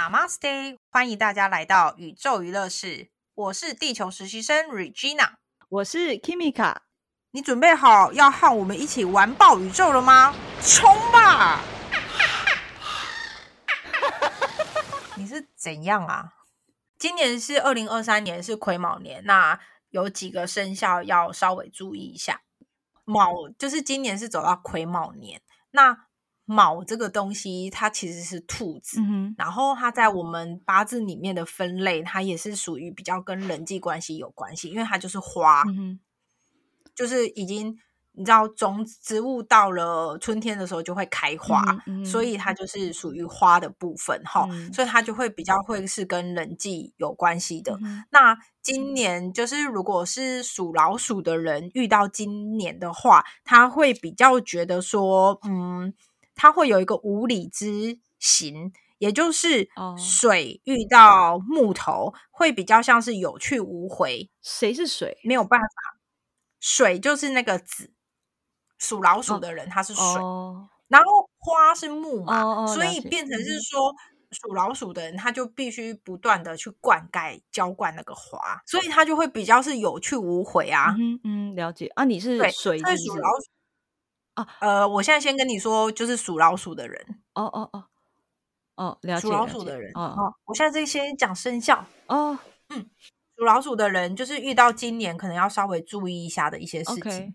Namaste，欢迎大家来到宇宙娱乐室。我是地球实习生 Regina，我是 Kimika。你准备好要和我们一起玩爆宇宙了吗？冲吧！你是怎样啊？今年是二零二三年，是癸卯年。那有几个生肖要稍微注意一下。卯就是今年是走到癸卯年。那卯这个东西，它其实是兔子，然后它在我们八字里面的分类，它也是属于比较跟人际关系有关系，因为它就是花，就是已经你知道，种植物到了春天的时候就会开花，所以它就是属于花的部分哈，所以它就会比较会是跟人际有关系的。那今年就是如果是属老鼠的人遇到今年的话，他会比较觉得说，嗯。它会有一个无理之行，也就是水遇到木头会比较像是有去无回。谁是水？没有办法，水就是那个子，属老鼠的人他是水，然后花是木嘛，所以变成是说属老鼠的人他就必须不断的去灌溉浇灌那个花，所以他就会比较是有去无回啊。嗯嗯，了解啊，你是水属老鼠。呃，我现在先跟你说，就是属老鼠的人。哦哦哦，哦，属老鼠的人。哦，我现在先讲生肖。哦，嗯，属老鼠的人就是遇到今年可能要稍微注意一下的一些事情。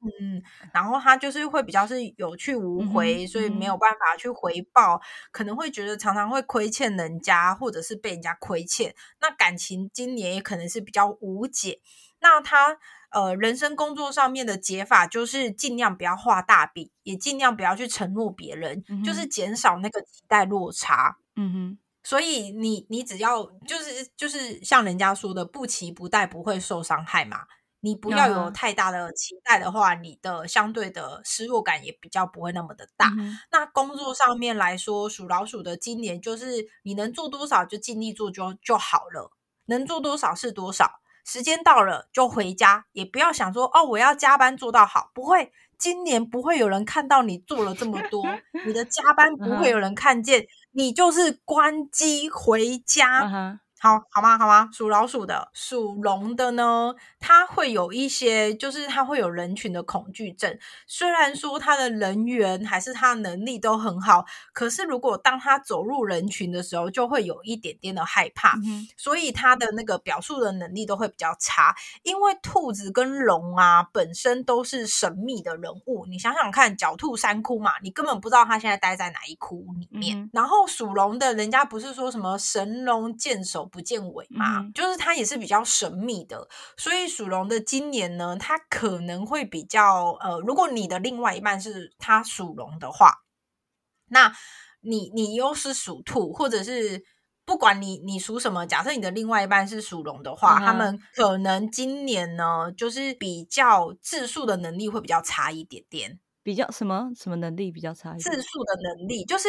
嗯，然后他就是会比较是有去无回，所以没有办法去回报，可能会觉得常常会亏欠人家，或者是被人家亏欠。那感情今年也可能是比较无解。那他。呃，人生工作上面的解法就是尽量不要画大饼，也尽量不要去承诺别人，就是减少那个期待落差。嗯哼，所以你你只要就是就是像人家说的，不期不待不会受伤害嘛。你不要有太大的期待的话，你的相对的失落感也比较不会那么的大。那工作上面来说，属老鼠的今年就是你能做多少就尽力做就就好了，能做多少是多少。时间到了就回家，也不要想说哦，我要加班做到好。不会，今年不会有人看到你做了这么多，你的加班不会有人看见，你就是关机回家。好好吗？好吗？属老鼠的、属龙的呢？他会有一些，就是他会有人群的恐惧症。虽然说他的人缘还是他的能力都很好，可是如果当他走入人群的时候，就会有一点点的害怕。所以他的那个表述的能力都会比较差。因为兔子跟龙啊，本身都是神秘的人物。你想想看，狡兔三窟嘛，你根本不知道他现在待在哪一窟里面。然后属龙的人家不是说什么神龙见首。不见尾嘛，就是它也是比较神秘的，所以属龙的今年呢，它可能会比较呃，如果你的另外一半是他属龙的话，那你你又是属兔，或者是不管你你属什么，假设你的另外一半是属龙的话，他们可能今年呢，就是比较自述的能力会比较差一点点，比较什么什么能力比较差？自述的能力就是。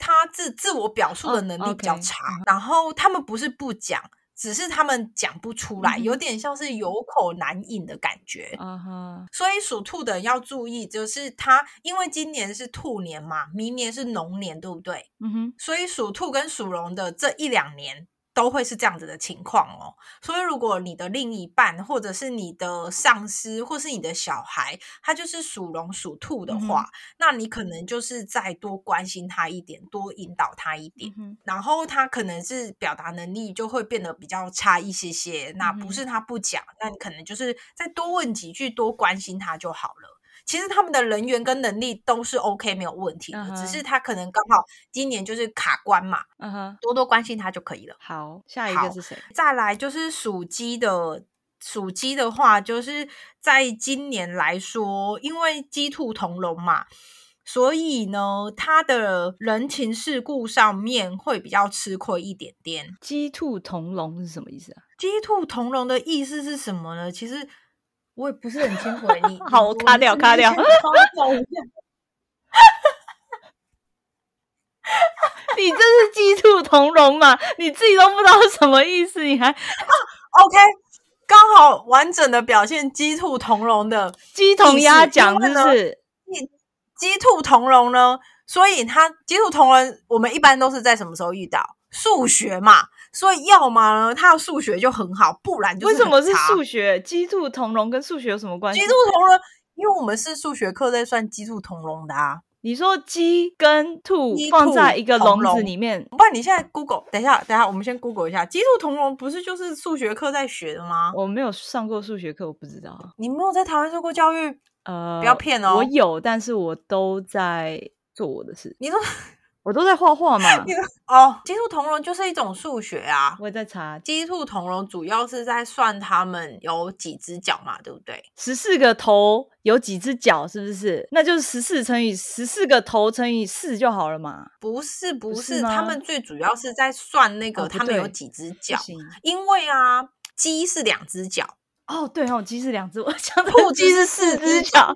他自自我表述的能力比较差，然后他们不是不讲，只是他们讲不出来，有点像是有口难饮的感觉。嗯哼所以属兔的要注意，就是他因为今年是兔年嘛，明年是龙年，对不对？嗯哼。所以属兔跟属龙的这一两年。都会是这样子的情况哦，所以如果你的另一半，或者是你的上司，或是你的小孩，他就是属龙属兔的话，那你可能就是再多关心他一点，多引导他一点，然后他可能是表达能力就会变得比较差一些些。那不是他不讲，那你可能就是再多问几句，多关心他就好了。其实他们的人员跟能力都是 OK 没有问题的，只是他可能刚好今年就是卡关嘛，嗯哼，多多关心他就可以了。好，下一个是谁？再来就是属鸡的，属鸡的话，就是在今年来说，因为鸡兔同笼嘛，所以呢，他的人情世故上面会比较吃亏一点点。鸡兔同笼是什么意思啊？鸡兔同笼的意思是什么呢？其实。我也不是很清楚，你 好，我卡掉，卡掉。你这是鸡兔同笼嘛？你自己都不知道什么意思，你还 OK？刚好完整的表现鸡兔同笼的鸡同鸭讲，就是鸡鸡兔同笼呢？所以它鸡兔同笼，我们一般都是在什么时候遇到？数学嘛，所以要么呢，他的数学就很好，不然就为什么是数学？鸡兔同笼跟数学有什么关系？鸡兔同笼，因为我们是数学课在算鸡兔同笼的啊。你说鸡跟兔放在一个笼子里面，不然你现在 Google，等一下，等一下，我们先 Google 一下，鸡兔同笼不是就是数学课在学的吗？我没有上过数学课，我不知道。你没有在台湾受过教育？呃，不要骗哦。我有，但是我都在做我的事。你说。我都在画画嘛。哦，鸡兔同笼就是一种数学啊。我也在查，鸡兔同笼主要是在算它们有几只脚嘛，对不对？十四个头有几只脚，是不是？那就是十四乘以十四个头乘以四就好了嘛？不是，不是，他们最主要是在算那个他们有几只脚，因为啊，鸡是两只脚。哦，对哦，鸡是两只，我讲兔鸡是四只脚。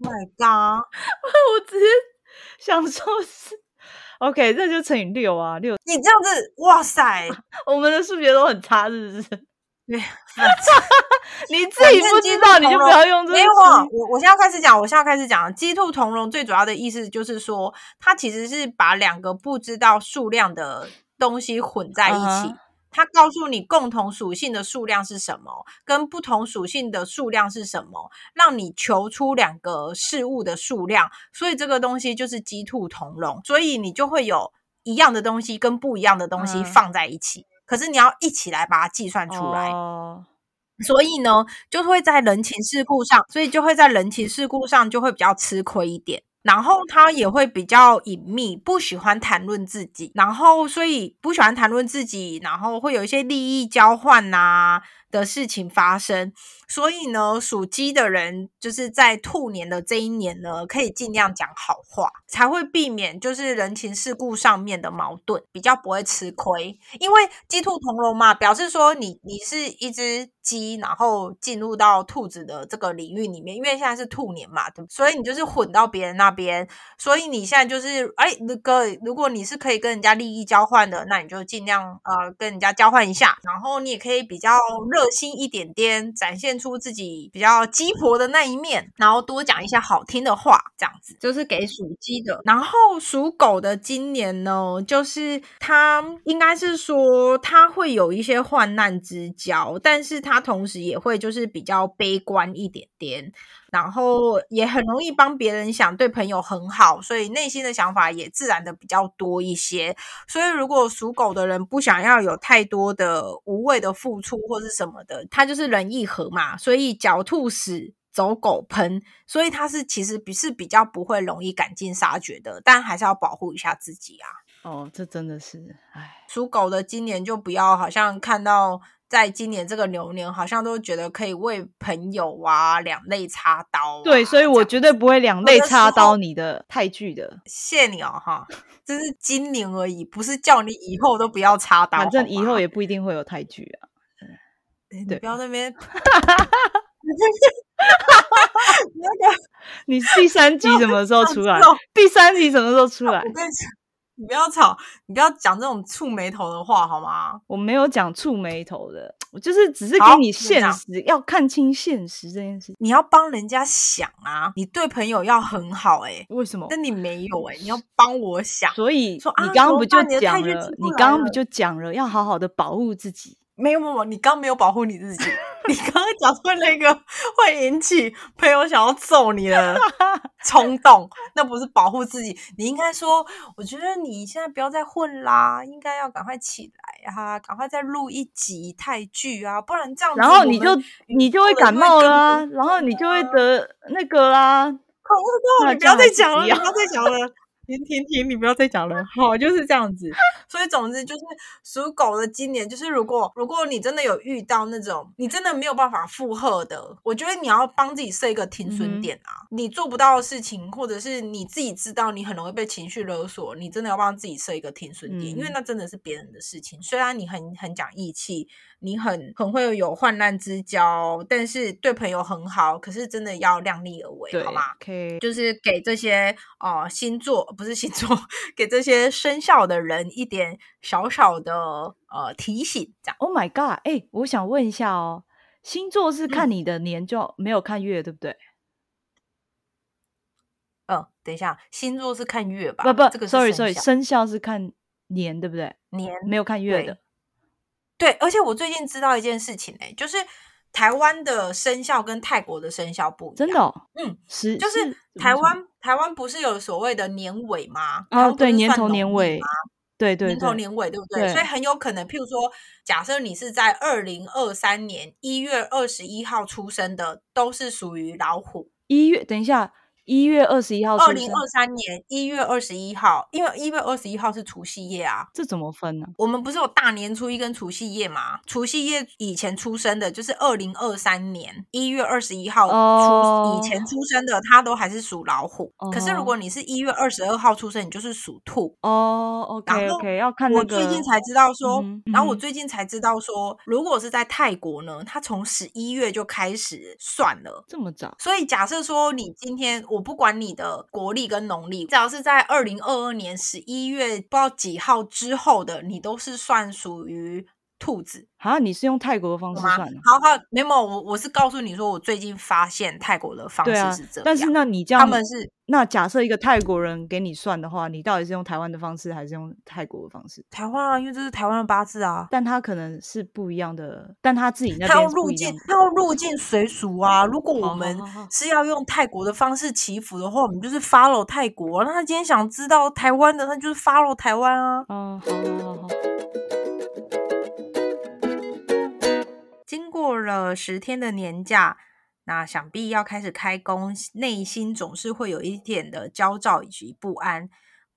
My God！我直接。想说是，OK，这就乘以六啊，六。你这样子，哇塞，我们的数学都很差，是不是？对，你自己不知道，你就不要用这个。没有，我我现在开始讲，我现在开始讲，鸡兔同笼最主要的意思就是说，它其实是把两个不知道数量的东西混在一起。它告诉你共同属性的数量是什么，跟不同属性的数量是什么，让你求出两个事物的数量。所以这个东西就是鸡兔同笼，所以你就会有一样的东西跟不一样的东西放在一起，可是你要一起来把它计算出来。哦所以呢，就会在人情世故上，所以就会在人情世故上就会比较吃亏一点。然后他也会比较隐秘，不喜欢谈论自己，然后所以不喜欢谈论自己，然后会有一些利益交换呐。的事情发生，所以呢，属鸡的人就是在兔年的这一年呢，可以尽量讲好话，才会避免就是人情世故上面的矛盾，比较不会吃亏。因为鸡兔同笼嘛，表示说你你是一只鸡，然后进入到兔子的这个领域里面，因为现在是兔年嘛，对，所以你就是混到别人那边，所以你现在就是哎，那个如果你是可以跟人家利益交换的，那你就尽量呃跟人家交换一下，然后你也可以比较热。热心一点点，展现出自己比较鸡婆的那一面，然后多讲一些好听的话，这样子就是给属鸡的。然后属狗的今年呢，就是他应该是说他会有一些患难之交，但是他同时也会就是比较悲观一点点。然后也很容易帮别人想，对朋友很好，所以内心的想法也自然的比较多一些。所以如果属狗的人不想要有太多的无谓的付出或是什么的，他就是人一和嘛，所以狡兔死，走狗烹，所以他是其实比是比较不会容易赶尽杀绝的，但还是要保护一下自己啊。哦，这真的是，唉，属狗的今年就不要好像看到。在今年这个牛年，好像都觉得可以为朋友啊两肋插刀。对，所以我绝对不会两肋插刀你的泰剧的。谢你哦，哈，这是今年而已，不是叫你以后都不要插刀。反正以后也不一定会有泰剧啊。对，不要那边。那个，你第三集什么时候出来？第三集什么时候出来？我跟你讲。你不要吵，你不要讲这种触眉头的话，好吗？我没有讲触眉头的，我就是只是给你现实，要看清现实这件事。你要帮人家想啊，你对朋友要很好，哎，为什么？但你没有，哎，你要帮我想。所以说，你刚刚不就讲了？你刚刚不就讲了，要好好的保护自己。没有没有，你刚没有保护你自己。你刚刚讲出那个会引起朋友想要揍你的 冲动，那不是保护自己。你应该说，我觉得你现在不要再混啦，应该要赶快起来哈，赶快再录一集泰剧啊，不然这样，然后你就你就会感冒啦，然后你就会得那个啦。好，你不要再讲了，不要再讲了。停停停！你不要再讲了，好，就是这样子。所以总之就是属狗的今年，就是如果如果你真的有遇到那种你真的没有办法负荷的，我觉得你要帮自己设一个停损点啊。你做不到的事情，或者是你自己知道你很容易被情绪勒索，你真的要帮自己设一个停损点，因为那真的是别人的事情。虽然你很很讲义气。你很很会有患难之交，但是对朋友很好，可是真的要量力而为，好吗？OK，就是给这些哦星座不是星座，给这些生肖的人一点小小的呃提醒，这样。Oh my god！哎，我想问一下哦，星座是看你的年就没有看月，对不对？嗯，等一下，星座是看月吧？不不，这个 sorry sorry，生肖是看年，对不对？年没有看月的。对，而且我最近知道一件事情哎，就是台湾的生肖跟泰国的生肖不一样。真的？嗯，是，就是台湾台湾不是有所谓的年尾吗？哦，对，年头年尾吗？对对，年头年尾，对不对？所以很有可能，譬如说，假设你是在二零二三年一月二十一号出生的，都是属于老虎。一月，等一下。一月二十一号，二零二三年一月二十一号，因为一月二十一号是除夕夜啊。这怎么分呢？我们不是有大年初一跟除夕夜吗？除夕夜以前出生的，就是二零二三年一月二十一号出以前出生的，他都还是属老虎。可是如果你是一月二十二号出生，你就是属兔哦。OK OK，要看我最近才知道说，然后我最近才知道说，如果是在泰国呢，他从十一月就开始算了，这么早。所以假设说你今天。我不管你的国历跟农历，只要是在二零二二年十一月不知道几号之后的，你都是算属于。兔子啊，你是用泰国的方式算的？好好，没有，我我是告诉你说，我最近发现泰国的方式是这样。但是那你这样，他们是那假设一个泰国人给你算的话，你到底是用台湾的方式还是用泰国的方式？台湾啊，因为这是台湾的八字啊。但他可能是不一样的，但他自己那他要入境，他要入境随俗啊。如果我们是要用泰国的方式祈福的话，我们就是 follow 泰国。那他今天想知道台湾的，他就是 follow 台湾啊。嗯，好好好。了十天的年假，那想必要开始开工，内心总是会有一点的焦躁以及不安。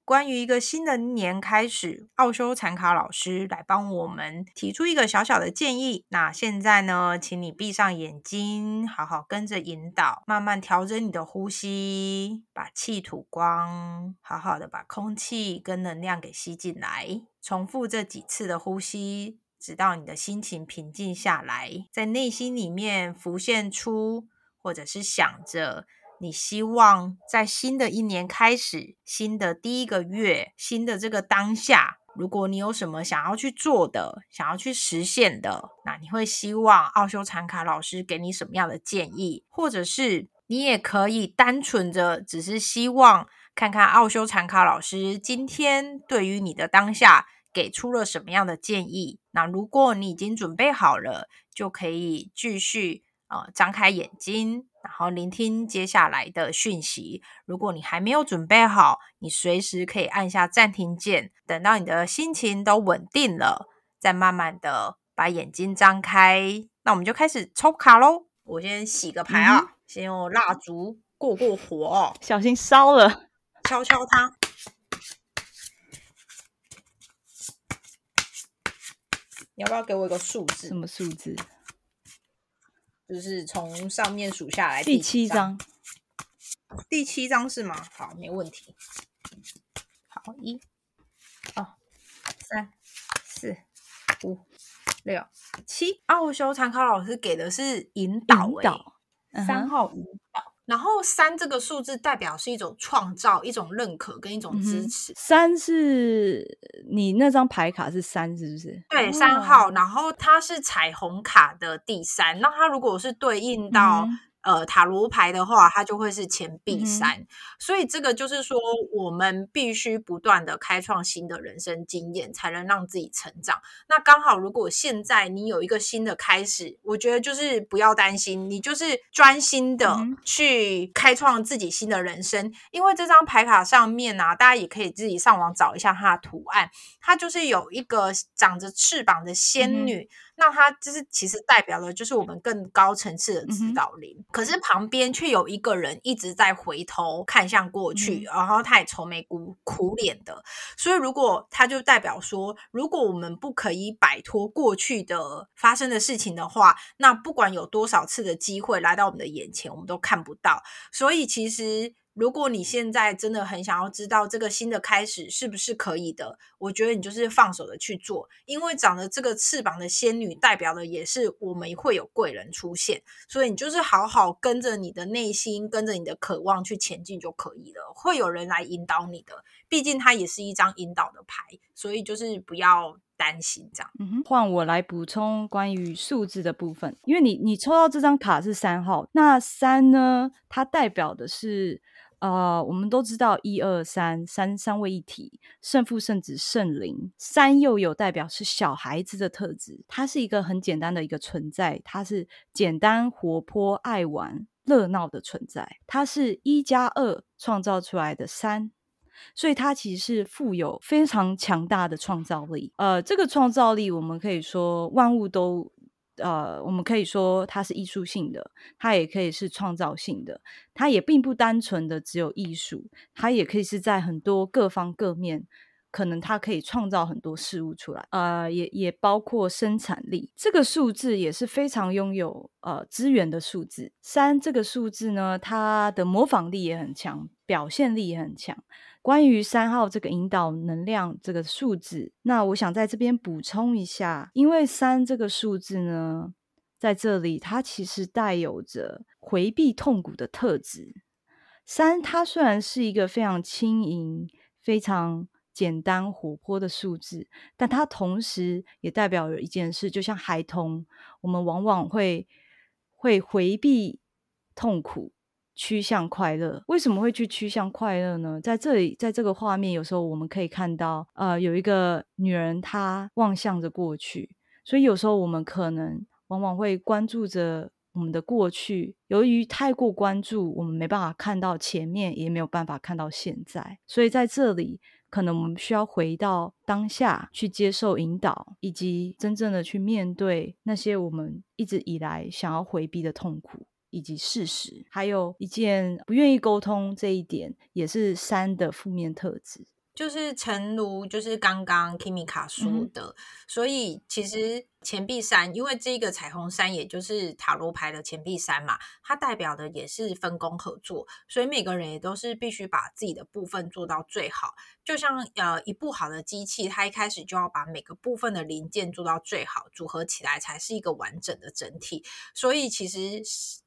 关于一个新的年开始，奥修禅卡老师来帮我们提出一个小小的建议。那现在呢，请你闭上眼睛，好好跟着引导，慢慢调整你的呼吸，把气吐光，好好的把空气跟能量给吸进来，重复这几次的呼吸。直到你的心情平静下来，在内心里面浮现出，或者是想着，你希望在新的一年开始，新的第一个月，新的这个当下，如果你有什么想要去做的，想要去实现的，那你会希望奥修禅卡老师给你什么样的建议？或者是你也可以单纯的只是希望看看奥修禅卡老师今天对于你的当下。给出了什么样的建议？那如果你已经准备好了，就可以继续呃张开眼睛，然后聆听接下来的讯息。如果你还没有准备好，你随时可以按下暂停键，等到你的心情都稳定了，再慢慢的把眼睛张开。那我们就开始抽卡喽。我先洗个牌啊，先用蜡烛过过火，小心烧了，敲敲它。你要不要给我一个数字？什么数字？就是从上面数下来第七张。第七张是吗？好，没问题。好，一、二、三、四、五、六、七。奥修参考老师给的是引导，引导三号引导。然后三这个数字代表是一种创造、一种认可跟一种支持。三是你那张牌卡是三，是不是？对，三号。然后它是彩虹卡的第三。那它如果是对应到。呃，塔罗牌的话，它就会是钱币三，所以这个就是说，我们必须不断的开创新的人生经验，才能让自己成长。那刚好，如果现在你有一个新的开始，我觉得就是不要担心，你就是专心的去开创自己新的人生。因为这张牌卡上面啊，大家也可以自己上网找一下它的图案，它就是有一个长着翅膀的仙女。那它就是其实代表了，就是我们更高层次的指导灵。可是旁边却有一个人一直在回头看向过去，然后他也愁眉苦苦脸的。所以如果他就代表说，如果我们不可以摆脱过去的发生的事情的话，那不管有多少次的机会来到我们的眼前，我们都看不到。所以其实。如果你现在真的很想要知道这个新的开始是不是可以的，我觉得你就是放手的去做，因为长了这个翅膀的仙女代表的也是我们会有贵人出现，所以你就是好好跟着你的内心，跟着你的渴望去前进就可以了，会有人来引导你的，毕竟它也是一张引导的牌，所以就是不要担心这样。嗯哼，换我来补充关于数字的部分，因为你你抽到这张卡是三号，那三呢，它代表的是。呃，我们都知道一二三三三位一体，圣父、圣子、圣灵。三又有代表是小孩子的特质，它是一个很简单的一个存在，它是简单、活泼、爱玩、热闹的存在。它是一加二创造出来的三，所以它其实是富有非常强大的创造力。呃，这个创造力，我们可以说万物都。呃，我们可以说它是艺术性的，它也可以是创造性的，它也并不单纯的只有艺术，它也可以是在很多各方各面，可能它可以创造很多事物出来。呃，也也包括生产力，这个数字也是非常拥有呃资源的数字。三这个数字呢，它的模仿力也很强，表现力也很强。关于三号这个引导能量这个数字，那我想在这边补充一下，因为三这个数字呢，在这里它其实带有着回避痛苦的特质。三它虽然是一个非常轻盈、非常简单、活泼的数字，但它同时也代表了一件事，就像孩童，我们往往会会回避痛苦。趋向快乐，为什么会去趋向快乐呢？在这里，在这个画面，有时候我们可以看到，呃，有一个女人，她望向着过去，所以有时候我们可能往往会关注着我们的过去。由于太过关注，我们没办法看到前面，也没有办法看到现在。所以在这里，可能我们需要回到当下，去接受引导，以及真正的去面对那些我们一直以来想要回避的痛苦。以及事实，还有一件不愿意沟通这一点，也是三的负面特质。就是诚如就是刚刚 Kimika 说的，所以其实钱币三，因为这个彩虹三，也就是塔罗牌的钱币三嘛，它代表的也是分工合作，所以每个人也都是必须把自己的部分做到最好。就像呃一部好的机器，它一开始就要把每个部分的零件做到最好，组合起来才是一个完整的整体。所以其实。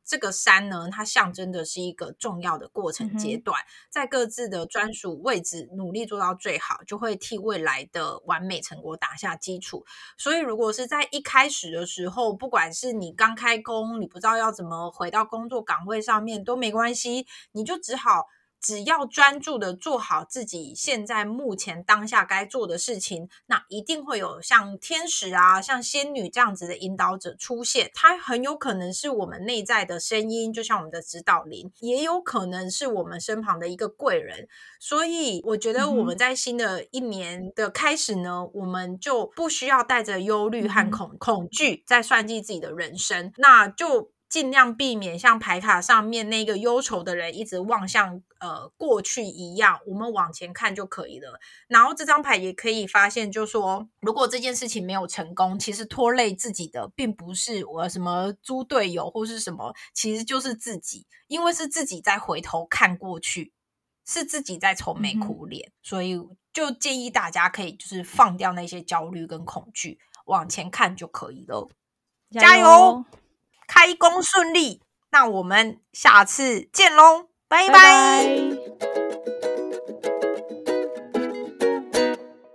这个山呢，它象征的是一个重要的过程阶段，在各自的专属位置努力做到最好，就会替未来的完美成果打下基础。所以，如果是在一开始的时候，不管是你刚开工，你不知道要怎么回到工作岗位上面都没关系，你就只好。只要专注的做好自己现在目前当下该做的事情，那一定会有像天使啊、像仙女这样子的引导者出现。它很有可能是我们内在的声音，就像我们的指导灵，也有可能是我们身旁的一个贵人。所以，我觉得我们在新的一年的开始呢，我们就不需要带着忧虑和恐恐惧在算计自己的人生，那就。尽量避免像牌卡上面那个忧愁的人一直望向呃过去一样，我们往前看就可以了。然后这张牌也可以发现，就说如果这件事情没有成功，其实拖累自己的并不是我什么猪队友或是什么，其实就是自己，因为是自己在回头看过去，是自己在愁眉苦脸，所以就建议大家可以就是放掉那些焦虑跟恐惧，往前看就可以了。加油！开工顺利，那我们下次见喽，拜拜。